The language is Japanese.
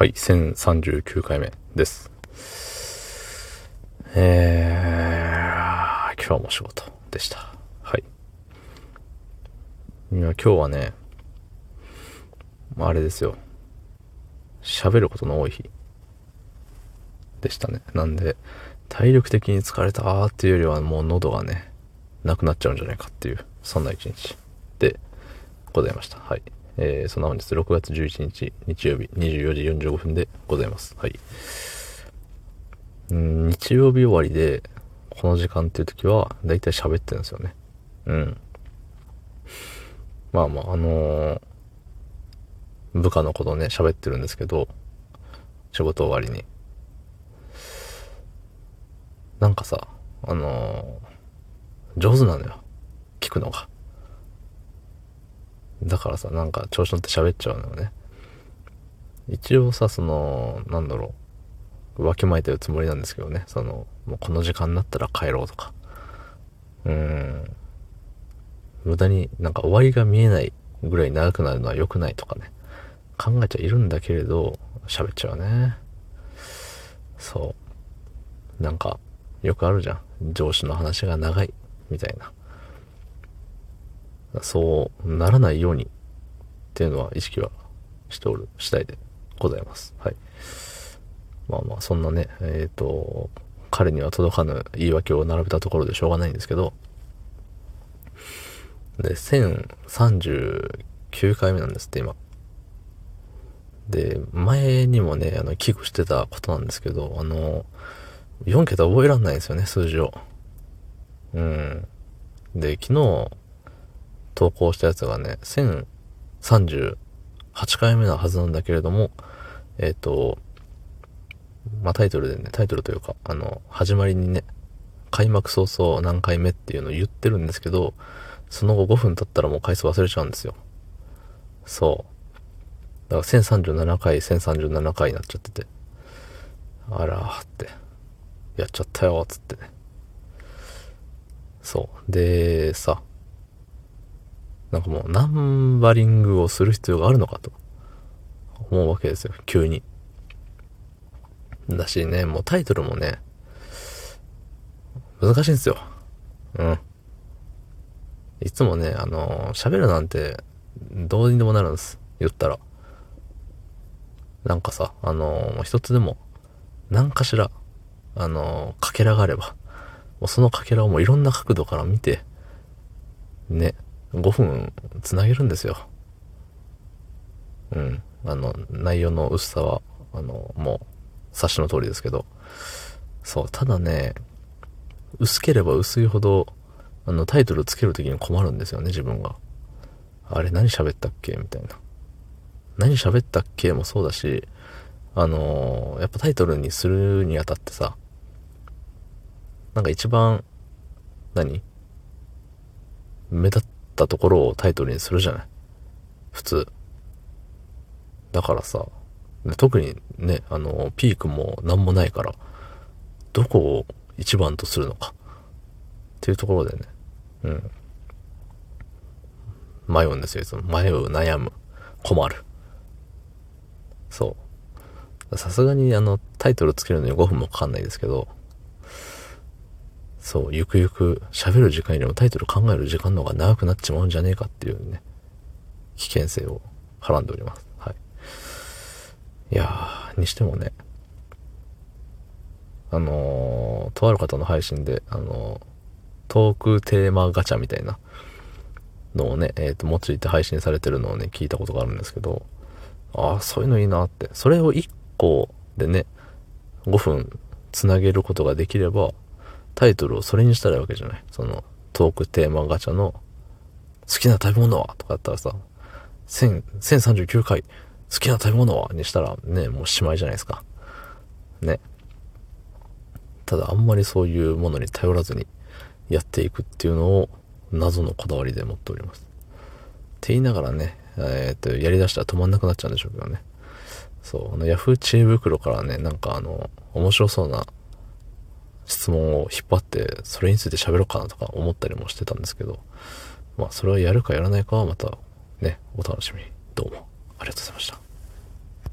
はい、1039回目です。えー、今日も仕事でした。はい。いや、今日はね、あれですよ。喋ることの多い日でしたね。なんで、体力的に疲れたーっていうよりはもう喉がね、なくなっちゃうんじゃないかっていう、そんな一日でございました。はい。えー、そんな本日6月11日日曜日24時45分でございます。はい。ん日曜日終わりで、この時間っていう時は、だいたい喋ってるんですよね。うん。まあまあ、あのー、部下のことね、喋ってるんですけど、仕事終わりに。なんかさ、あのー、上手なのよ。聞くのが。だからさ、なんか調子乗って喋っちゃうのよね。一応さ、その、なんだろう、わきまえてるつもりなんですけどね、その、もうこの時間になったら帰ろうとか。うん。無駄になんか終わりが見えないぐらい長くなるのは良くないとかね。考えちゃいるんだけれど、喋っちゃうね。そう。なんか、よくあるじゃん。上司の話が長い、みたいな。そうならないようにっていうのは意識はしておる次第でございます。はい。まあまあ、そんなね、えっ、ー、と、彼には届かぬ言い訳を並べたところでしょうがないんですけど、で、1039回目なんですって、今。で、前にもね、あの、危惧してたことなんですけど、あの、4桁覚えらんないんですよね、数字を。うん。で、昨日、投稿したやつがね、1038回目なはずなんだけれども、えっ、ー、と、まあ、タイトルでね、タイトルというか、あの、始まりにね、開幕早々何回目っていうのを言ってるんですけど、その後5分経ったらもう回数忘れちゃうんですよ。そう。だから1037回、1037回になっちゃってて。あらーって。やっちゃったよ、つってね。そう。で、さ、なんかもうナンバリングをする必要があるのかと思うわけですよ、急に。だしね、もうタイトルもね、難しいんですよ。うん。いつもね、あの喋るなんて、どうにでもなるんです。言ったら。なんかさ、あの一つでも、何かしら、あのかけらがあれば、もうそのかけらをもういろんな角度から見て、ね、5分つなげるんですよ。うん。あの、内容の薄さは、あの、もう、察しの通りですけど。そう、ただね、薄ければ薄いほど、あの、タイトルつけるときに困るんですよね、自分が。あれ、何喋ったっけ？みたいな。何喋ったっけもそうだし、あのー、やっぱタイトルにするにあたってさ、なんか一番、何？目立っったところをタイトルにするじゃない？普通。だからさ、特にね、あの、ピークも何もないから、どこを一番とするのか。っていうところでね、うん。迷うんですよ、いつも。迷う、悩む、困る。そう。さすがにあの、タイトルつけるのに5分もかかんないですけど、そう、ゆくゆく喋る時間よりもタイトル考える時間の方が長くなっちまうんじゃねえかっていうね、危険性をはらんでおります。はい。いやー、にしてもね、あのー、とある方の配信で、あのー、トークテーマガチャみたいなのをね、えっ、ー、と、用いて配信されてるのをね、聞いたことがあるんですけど、ああ、そういうのいいなって。それを1個でね、5分つなげることができれば、タイトルをそれにしたらいいわけじゃない？その、トークテーマガチャの、好きな食べ物は？とかやったらさ、1000、1039回、好きな食べ物は？にしたらね、もうしまいじゃないですか。ね。ただあんまりそういうものに頼らずにやっていくっていうのを謎のこだわりで持っております。って言いながらね、えー、っと、やりだしたら止まんなくなっちゃうんでしょうけどね。そう、あの、ヤフー知恵袋からね、なんかあの、面白そうな質問を引っ張って、それについて喋ろうかなとか思ったりもしてたんですけど、まあ、それはやるかやらないかはまた、ね、お楽しみに。どうも、ありがとうございました。